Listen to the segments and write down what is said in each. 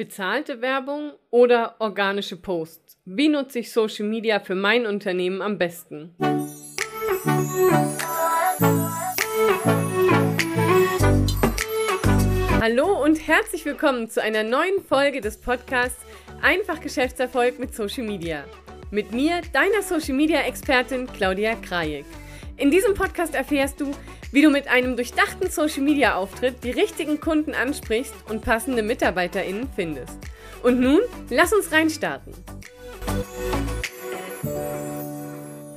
Bezahlte Werbung oder organische Posts? Wie nutze ich Social Media für mein Unternehmen am besten? Hallo und herzlich willkommen zu einer neuen Folge des Podcasts Einfach Geschäftserfolg mit Social Media. Mit mir, deiner Social Media Expertin Claudia Krajek. In diesem Podcast erfährst du, wie du mit einem durchdachten Social Media Auftritt die richtigen Kunden ansprichst und passende MitarbeiterInnen findest. Und nun, lass uns reinstarten.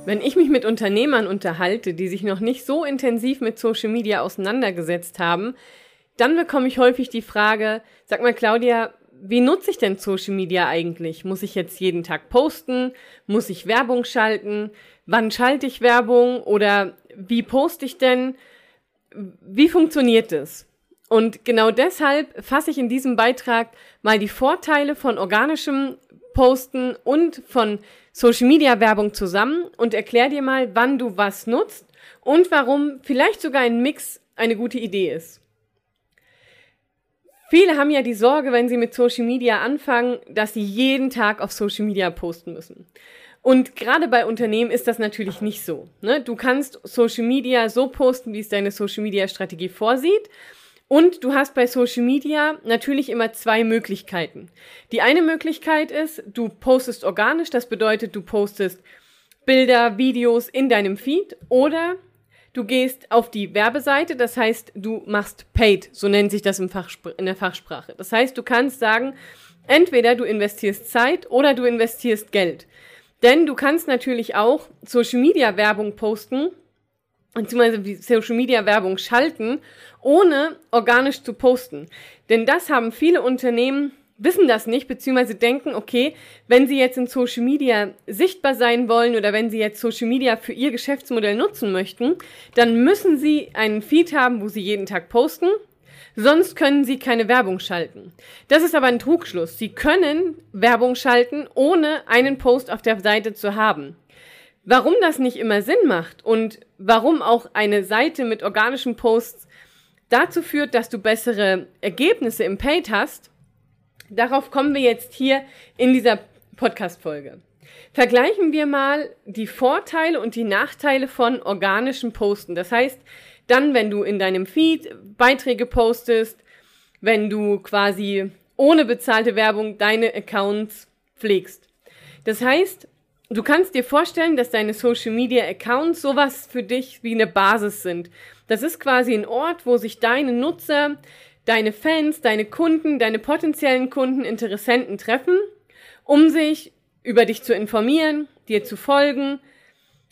Wenn ich mich mit Unternehmern unterhalte, die sich noch nicht so intensiv mit Social Media auseinandergesetzt haben, dann bekomme ich häufig die Frage, sag mal Claudia, wie nutze ich denn Social Media eigentlich? Muss ich jetzt jeden Tag posten? Muss ich Werbung schalten? Wann schalte ich Werbung? Oder wie poste ich denn? Wie funktioniert es? Und genau deshalb fasse ich in diesem Beitrag mal die Vorteile von organischem Posten und von Social Media Werbung zusammen und erkläre dir mal, wann du was nutzt und warum vielleicht sogar ein Mix eine gute Idee ist. Viele haben ja die Sorge, wenn sie mit Social Media anfangen, dass sie jeden Tag auf Social Media posten müssen. Und gerade bei Unternehmen ist das natürlich nicht so. Ne? Du kannst Social Media so posten, wie es deine Social Media Strategie vorsieht. Und du hast bei Social Media natürlich immer zwei Möglichkeiten. Die eine Möglichkeit ist, du postest organisch, das bedeutet, du postest Bilder, Videos in deinem Feed oder Du gehst auf die Werbeseite, das heißt, du machst paid, so nennt sich das in der Fachsprache. Das heißt, du kannst sagen, entweder du investierst Zeit oder du investierst Geld. Denn du kannst natürlich auch Social Media Werbung posten, beziehungsweise Social Media Werbung schalten, ohne organisch zu posten. Denn das haben viele Unternehmen wissen das nicht, beziehungsweise denken, okay, wenn sie jetzt in Social Media sichtbar sein wollen oder wenn sie jetzt Social Media für ihr Geschäftsmodell nutzen möchten, dann müssen sie einen Feed haben, wo sie jeden Tag posten. Sonst können sie keine Werbung schalten. Das ist aber ein Trugschluss. Sie können Werbung schalten, ohne einen Post auf der Seite zu haben. Warum das nicht immer Sinn macht und warum auch eine Seite mit organischen Posts dazu führt, dass du bessere Ergebnisse im Paid hast, Darauf kommen wir jetzt hier in dieser Podcast-Folge. Vergleichen wir mal die Vorteile und die Nachteile von organischem Posten. Das heißt, dann, wenn du in deinem Feed Beiträge postest, wenn du quasi ohne bezahlte Werbung deine Accounts pflegst. Das heißt, du kannst dir vorstellen, dass deine Social Media Accounts sowas für dich wie eine Basis sind. Das ist quasi ein Ort, wo sich deine Nutzer deine Fans, deine Kunden, deine potenziellen Kunden, Interessenten treffen, um sich über dich zu informieren, dir zu folgen,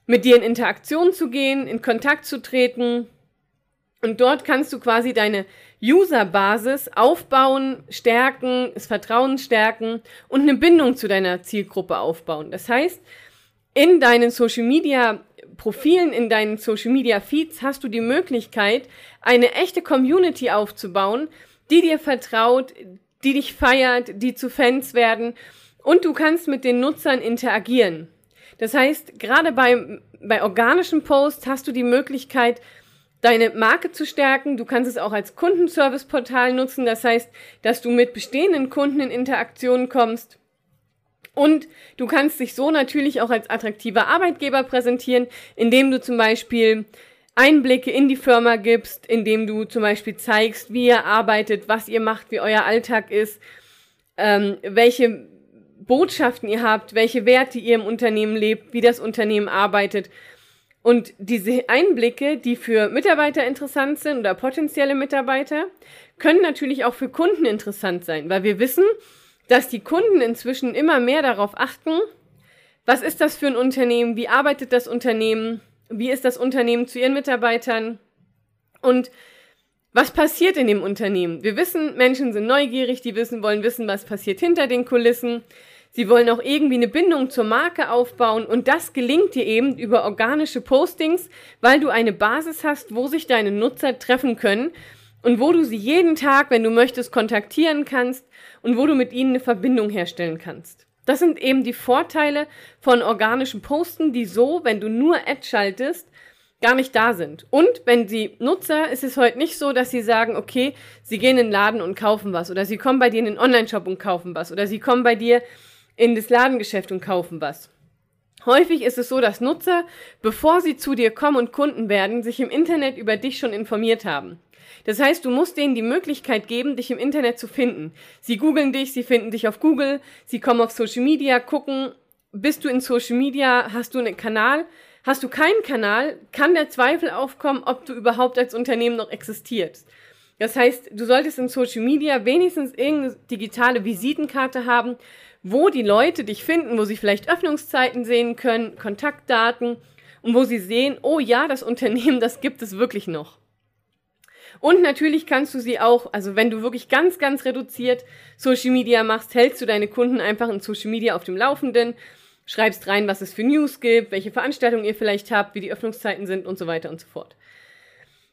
mit dir in Interaktion zu gehen, in Kontakt zu treten. Und dort kannst du quasi deine Userbasis aufbauen, stärken, das Vertrauen stärken und eine Bindung zu deiner Zielgruppe aufbauen. Das heißt, in deinen Social Media Profilen, in deinen Social Media Feeds hast du die Möglichkeit, eine echte Community aufzubauen, die dir vertraut, die dich feiert, die zu Fans werden und du kannst mit den Nutzern interagieren. Das heißt, gerade bei, bei organischen Posts hast du die Möglichkeit, deine Marke zu stärken. Du kannst es auch als Kundenservice-Portal nutzen. Das heißt, dass du mit bestehenden Kunden in Interaktion kommst. Und du kannst dich so natürlich auch als attraktiver Arbeitgeber präsentieren, indem du zum Beispiel Einblicke in die Firma gibst, indem du zum Beispiel zeigst, wie ihr arbeitet, was ihr macht, wie euer Alltag ist, ähm, welche Botschaften ihr habt, welche Werte ihr im Unternehmen lebt, wie das Unternehmen arbeitet. Und diese Einblicke, die für Mitarbeiter interessant sind oder potenzielle Mitarbeiter, können natürlich auch für Kunden interessant sein, weil wir wissen, dass die Kunden inzwischen immer mehr darauf achten, was ist das für ein Unternehmen, wie arbeitet das Unternehmen, wie ist das Unternehmen zu ihren Mitarbeitern und was passiert in dem Unternehmen. Wir wissen, Menschen sind neugierig, die wissen, wollen wissen, was passiert hinter den Kulissen. Sie wollen auch irgendwie eine Bindung zur Marke aufbauen und das gelingt dir eben über organische Postings, weil du eine Basis hast, wo sich deine Nutzer treffen können und wo du sie jeden Tag, wenn du möchtest, kontaktieren kannst und wo du mit ihnen eine Verbindung herstellen kannst. Das sind eben die Vorteile von organischen Posten, die so, wenn du nur Ad schaltest, gar nicht da sind. Und wenn sie Nutzer, ist es heute nicht so, dass sie sagen, okay, sie gehen in den Laden und kaufen was oder sie kommen bei dir in den Online-Shop und kaufen was oder sie kommen bei dir in das Ladengeschäft und kaufen was. Häufig ist es so, dass Nutzer, bevor sie zu dir kommen und Kunden werden, sich im Internet über dich schon informiert haben. Das heißt, du musst denen die Möglichkeit geben, dich im Internet zu finden. Sie googeln dich, sie finden dich auf Google, sie kommen auf Social Media, gucken, bist du in Social Media, hast du einen Kanal, Hast du keinen Kanal, kann der Zweifel aufkommen, ob du überhaupt als Unternehmen noch existierst. Das heißt, du solltest in Social Media wenigstens irgendeine digitale Visitenkarte haben, wo die Leute dich finden, wo sie vielleicht Öffnungszeiten sehen können, Kontaktdaten und wo sie sehen, oh ja, das Unternehmen, das gibt es wirklich noch. Und natürlich kannst du sie auch, also wenn du wirklich ganz, ganz reduziert Social Media machst, hältst du deine Kunden einfach in Social Media auf dem Laufenden schreibst rein, was es für News gibt, welche Veranstaltungen ihr vielleicht habt, wie die Öffnungszeiten sind und so weiter und so fort.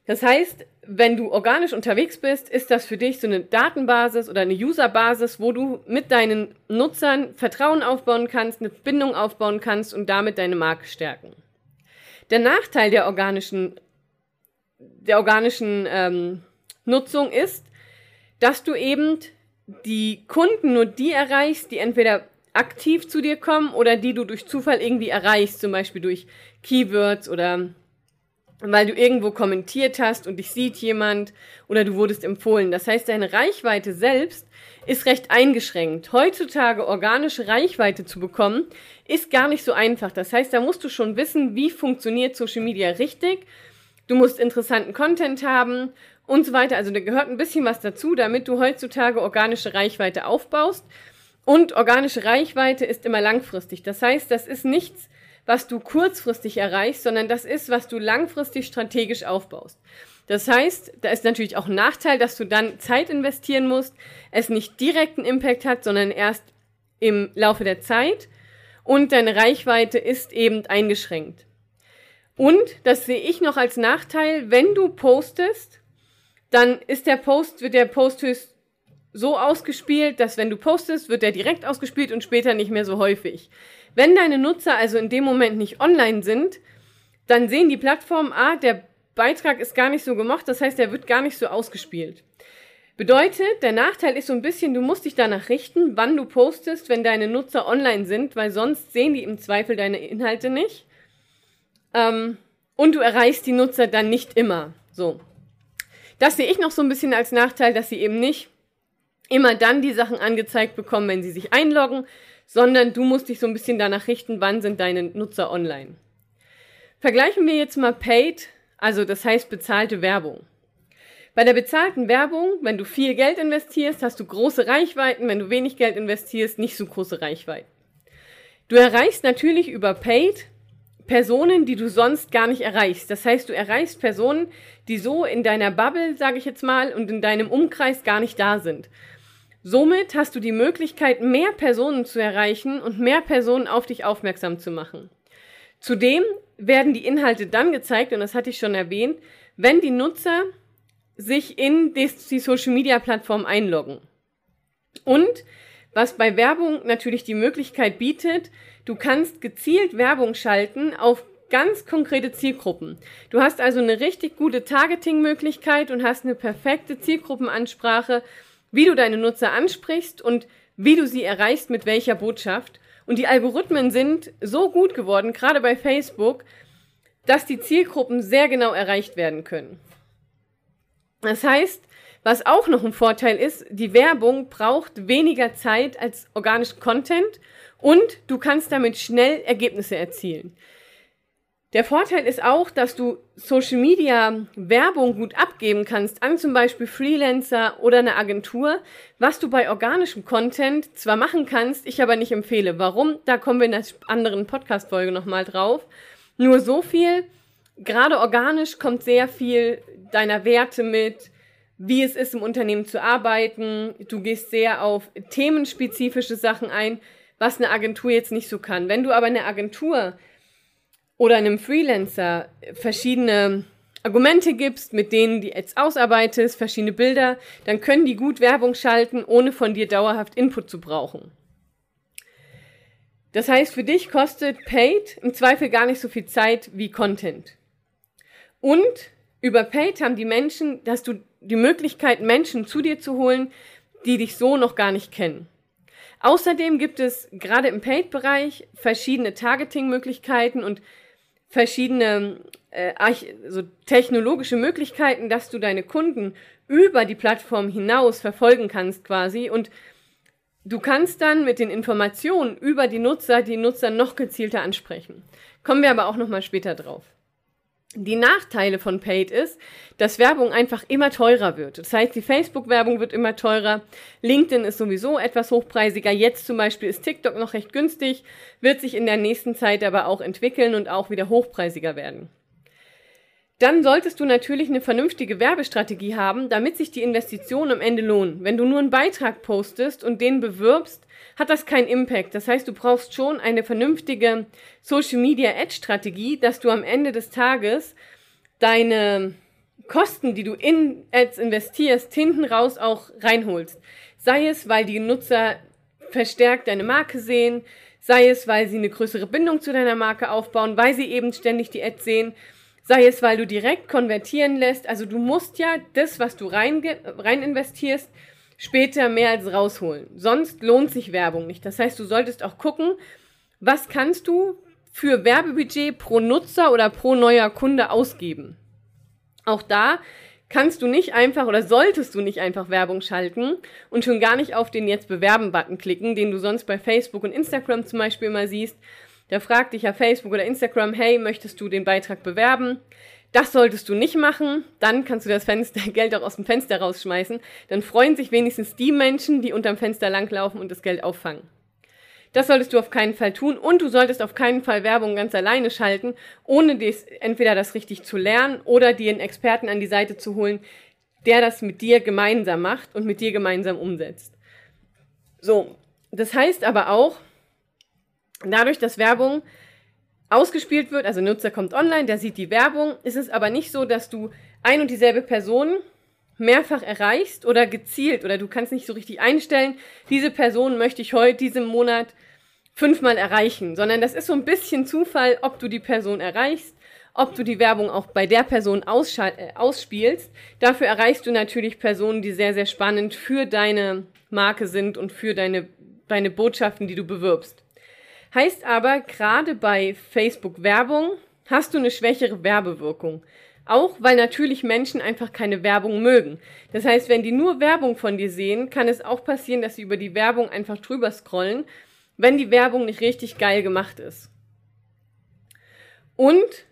Das heißt, wenn du organisch unterwegs bist, ist das für dich so eine Datenbasis oder eine Userbasis, wo du mit deinen Nutzern Vertrauen aufbauen kannst, eine Bindung aufbauen kannst und damit deine Marke stärken. Der Nachteil der organischen, der organischen ähm, Nutzung ist, dass du eben die Kunden nur die erreichst, die entweder aktiv zu dir kommen oder die du durch Zufall irgendwie erreichst, zum Beispiel durch Keywords oder weil du irgendwo kommentiert hast und dich sieht jemand oder du wurdest empfohlen. Das heißt, deine Reichweite selbst ist recht eingeschränkt. Heutzutage organische Reichweite zu bekommen, ist gar nicht so einfach. Das heißt, da musst du schon wissen, wie funktioniert Social Media richtig. Du musst interessanten Content haben und so weiter. Also da gehört ein bisschen was dazu, damit du heutzutage organische Reichweite aufbaust. Und organische Reichweite ist immer langfristig. Das heißt, das ist nichts, was du kurzfristig erreichst, sondern das ist, was du langfristig strategisch aufbaust. Das heißt, da ist natürlich auch ein Nachteil, dass du dann Zeit investieren musst, es nicht direkten Impact hat, sondern erst im Laufe der Zeit und deine Reichweite ist eben eingeschränkt. Und das sehe ich noch als Nachteil, wenn du postest, dann ist der Post, wird der Post höchst so ausgespielt, dass wenn du postest, wird der direkt ausgespielt und später nicht mehr so häufig. Wenn deine Nutzer also in dem Moment nicht online sind, dann sehen die Plattformen, ah, der Beitrag ist gar nicht so gemacht, das heißt, der wird gar nicht so ausgespielt. Bedeutet, der Nachteil ist so ein bisschen, du musst dich danach richten, wann du postest, wenn deine Nutzer online sind, weil sonst sehen die im Zweifel deine Inhalte nicht. Ähm, und du erreichst die Nutzer dann nicht immer. So. Das sehe ich noch so ein bisschen als Nachteil, dass sie eben nicht immer dann die Sachen angezeigt bekommen, wenn sie sich einloggen, sondern du musst dich so ein bisschen danach richten, wann sind deine Nutzer online. Vergleichen wir jetzt mal Paid, also das heißt bezahlte Werbung. Bei der bezahlten Werbung, wenn du viel Geld investierst, hast du große Reichweiten, wenn du wenig Geld investierst, nicht so große Reichweiten. Du erreichst natürlich über Paid Personen, die du sonst gar nicht erreichst. Das heißt, du erreichst Personen, die so in deiner Bubble, sage ich jetzt mal, und in deinem Umkreis gar nicht da sind. Somit hast du die Möglichkeit, mehr Personen zu erreichen und mehr Personen auf dich aufmerksam zu machen. Zudem werden die Inhalte dann gezeigt, und das hatte ich schon erwähnt, wenn die Nutzer sich in die Social Media Plattform einloggen. Und was bei Werbung natürlich die Möglichkeit bietet, du kannst gezielt Werbung schalten auf ganz konkrete Zielgruppen. Du hast also eine richtig gute Targeting-Möglichkeit und hast eine perfekte Zielgruppenansprache wie du deine Nutzer ansprichst und wie du sie erreichst mit welcher Botschaft. Und die Algorithmen sind so gut geworden, gerade bei Facebook, dass die Zielgruppen sehr genau erreicht werden können. Das heißt, was auch noch ein Vorteil ist, die Werbung braucht weniger Zeit als organisch Content und du kannst damit schnell Ergebnisse erzielen. Der Vorteil ist auch, dass du Social Media Werbung gut abgeben kannst an zum Beispiel Freelancer oder eine Agentur, was du bei organischem Content zwar machen kannst, ich aber nicht empfehle. Warum? Da kommen wir in der anderen Podcast-Folge nochmal drauf. Nur so viel. Gerade organisch kommt sehr viel deiner Werte mit, wie es ist, im Unternehmen zu arbeiten. Du gehst sehr auf themenspezifische Sachen ein, was eine Agentur jetzt nicht so kann. Wenn du aber eine Agentur oder einem Freelancer verschiedene Argumente gibst, mit denen die Ads ausarbeitest, verschiedene Bilder, dann können die gut Werbung schalten, ohne von dir dauerhaft Input zu brauchen. Das heißt, für dich kostet Paid im Zweifel gar nicht so viel Zeit wie Content. Und über Paid haben die Menschen, dass du die Möglichkeit, Menschen zu dir zu holen, die dich so noch gar nicht kennen. Außerdem gibt es gerade im Paid-Bereich verschiedene Targeting-Möglichkeiten und verschiedene äh, so technologische Möglichkeiten, dass du deine Kunden über die Plattform hinaus verfolgen kannst quasi und du kannst dann mit den Informationen über die Nutzer die Nutzer noch gezielter ansprechen. Kommen wir aber auch noch mal später drauf. Die Nachteile von Paid ist, dass Werbung einfach immer teurer wird. Das heißt, die Facebook-Werbung wird immer teurer. LinkedIn ist sowieso etwas hochpreisiger. Jetzt zum Beispiel ist TikTok noch recht günstig, wird sich in der nächsten Zeit aber auch entwickeln und auch wieder hochpreisiger werden. Dann solltest du natürlich eine vernünftige Werbestrategie haben, damit sich die Investitionen am Ende lohnen. Wenn du nur einen Beitrag postest und den bewirbst, hat das keinen Impact. Das heißt, du brauchst schon eine vernünftige Social Media Ad Strategie, dass du am Ende des Tages deine Kosten, die du in Ads investierst, hinten raus auch reinholst. Sei es, weil die Nutzer verstärkt deine Marke sehen, sei es, weil sie eine größere Bindung zu deiner Marke aufbauen, weil sie eben ständig die Ads sehen, sei es, weil du direkt konvertieren lässt. Also du musst ja das, was du rein, rein investierst, später mehr als rausholen. Sonst lohnt sich Werbung nicht. Das heißt, du solltest auch gucken, was kannst du für Werbebudget pro Nutzer oder pro neuer Kunde ausgeben. Auch da kannst du nicht einfach oder solltest du nicht einfach Werbung schalten und schon gar nicht auf den Jetzt bewerben-Button klicken, den du sonst bei Facebook und Instagram zum Beispiel immer siehst. Da fragt dich ja Facebook oder Instagram, hey, möchtest du den Beitrag bewerben? Das solltest du nicht machen, dann kannst du das Fenster, Geld auch aus dem Fenster rausschmeißen. Dann freuen sich wenigstens die Menschen, die unterm Fenster langlaufen und das Geld auffangen. Das solltest du auf keinen Fall tun und du solltest auf keinen Fall Werbung ganz alleine schalten, ohne dies, entweder das richtig zu lernen oder dir einen Experten an die Seite zu holen, der das mit dir gemeinsam macht und mit dir gemeinsam umsetzt. So, das heißt aber auch, dadurch, dass Werbung ausgespielt wird, also Nutzer kommt online, der sieht die Werbung, ist es aber nicht so, dass du ein und dieselbe Person mehrfach erreichst oder gezielt oder du kannst nicht so richtig einstellen, diese Person möchte ich heute, diesem Monat fünfmal erreichen, sondern das ist so ein bisschen Zufall, ob du die Person erreichst, ob du die Werbung auch bei der Person äh, ausspielst. Dafür erreichst du natürlich Personen, die sehr, sehr spannend für deine Marke sind und für deine, deine Botschaften, die du bewirbst. Heißt aber, gerade bei Facebook Werbung hast du eine schwächere Werbewirkung. Auch weil natürlich Menschen einfach keine Werbung mögen. Das heißt, wenn die nur Werbung von dir sehen, kann es auch passieren, dass sie über die Werbung einfach drüber scrollen, wenn die Werbung nicht richtig geil gemacht ist. Und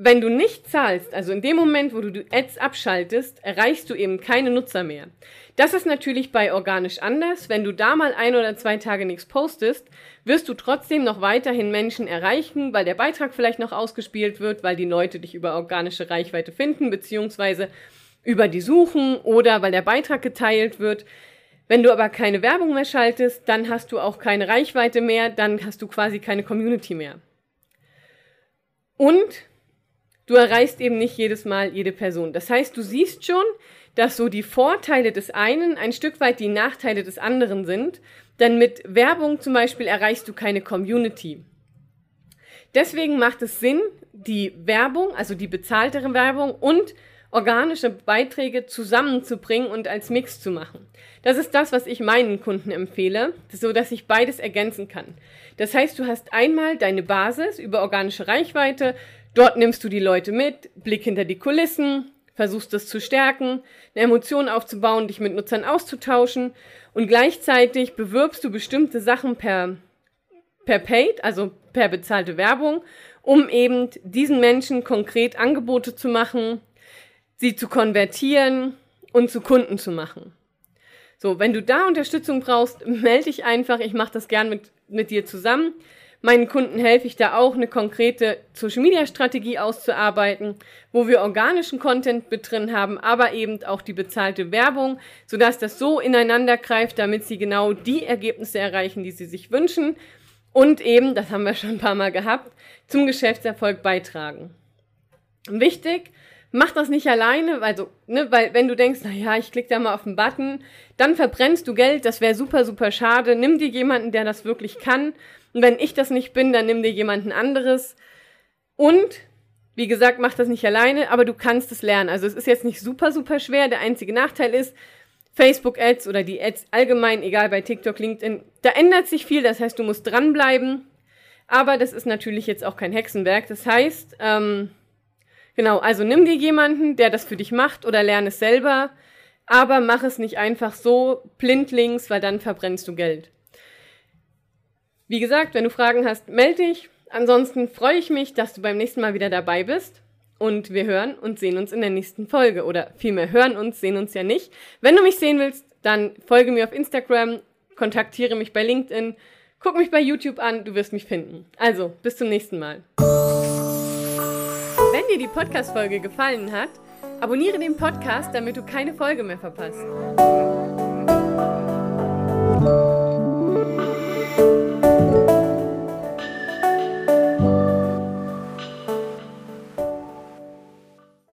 wenn du nicht zahlst, also in dem Moment, wo du die Ads abschaltest, erreichst du eben keine Nutzer mehr. Das ist natürlich bei organisch anders. Wenn du da mal ein oder zwei Tage nichts postest, wirst du trotzdem noch weiterhin Menschen erreichen, weil der Beitrag vielleicht noch ausgespielt wird, weil die Leute dich über organische Reichweite finden, beziehungsweise über die suchen oder weil der Beitrag geteilt wird. Wenn du aber keine Werbung mehr schaltest, dann hast du auch keine Reichweite mehr, dann hast du quasi keine Community mehr. Und du erreichst eben nicht jedes Mal jede Person. Das heißt, du siehst schon, dass so die Vorteile des einen ein Stück weit die Nachteile des anderen sind. Denn mit Werbung zum Beispiel erreichst du keine Community. Deswegen macht es Sinn, die Werbung, also die bezahltere Werbung und organische Beiträge zusammenzubringen und als Mix zu machen. Das ist das, was ich meinen Kunden empfehle, so dass ich beides ergänzen kann. Das heißt, du hast einmal deine Basis über organische Reichweite, Dort nimmst du die Leute mit, Blick hinter die Kulissen, versuchst das zu stärken, eine Emotion aufzubauen, dich mit Nutzern auszutauschen und gleichzeitig bewirbst du bestimmte Sachen per, per Paid, also per bezahlte Werbung, um eben diesen Menschen konkret Angebote zu machen, sie zu konvertieren und zu Kunden zu machen. So, wenn du da Unterstützung brauchst, melde dich einfach. Ich mache das gern mit, mit dir zusammen. Meinen Kunden helfe ich da auch, eine konkrete Social Media Strategie auszuarbeiten, wo wir organischen Content mit drin haben, aber eben auch die bezahlte Werbung, sodass das so ineinander greift, damit sie genau die Ergebnisse erreichen, die sie sich wünschen und eben, das haben wir schon ein paar Mal gehabt, zum Geschäftserfolg beitragen. Wichtig, mach das nicht alleine, also, ne, weil wenn du denkst, na ja, ich klicke da mal auf den Button, dann verbrennst du Geld, das wäre super, super schade. Nimm dir jemanden, der das wirklich kann und wenn ich das nicht bin, dann nimm dir jemanden anderes. Und Wie gesagt, mach das nicht alleine, aber du kannst es lernen. Also es ist jetzt nicht super, super schwer. Der einzige Nachteil ist, Facebook-Ads oder die Ads allgemein, egal bei TikTok, LinkedIn, da ändert sich viel. Das heißt, du musst dranbleiben. Aber das ist natürlich jetzt auch kein Hexenwerk. Das heißt, ähm, genau, also nimm dir jemanden, der das für dich macht oder lerne es selber. Aber mach es nicht einfach so blindlings, weil dann verbrennst du Geld. Wie gesagt, wenn du Fragen hast, melde dich. Ansonsten freue ich mich, dass du beim nächsten Mal wieder dabei bist. Und wir hören und sehen uns in der nächsten Folge. Oder vielmehr hören uns, sehen uns ja nicht. Wenn du mich sehen willst, dann folge mir auf Instagram, kontaktiere mich bei LinkedIn, guck mich bei YouTube an, du wirst mich finden. Also, bis zum nächsten Mal. Wenn dir die Podcast-Folge gefallen hat, abonniere den Podcast, damit du keine Folge mehr verpasst.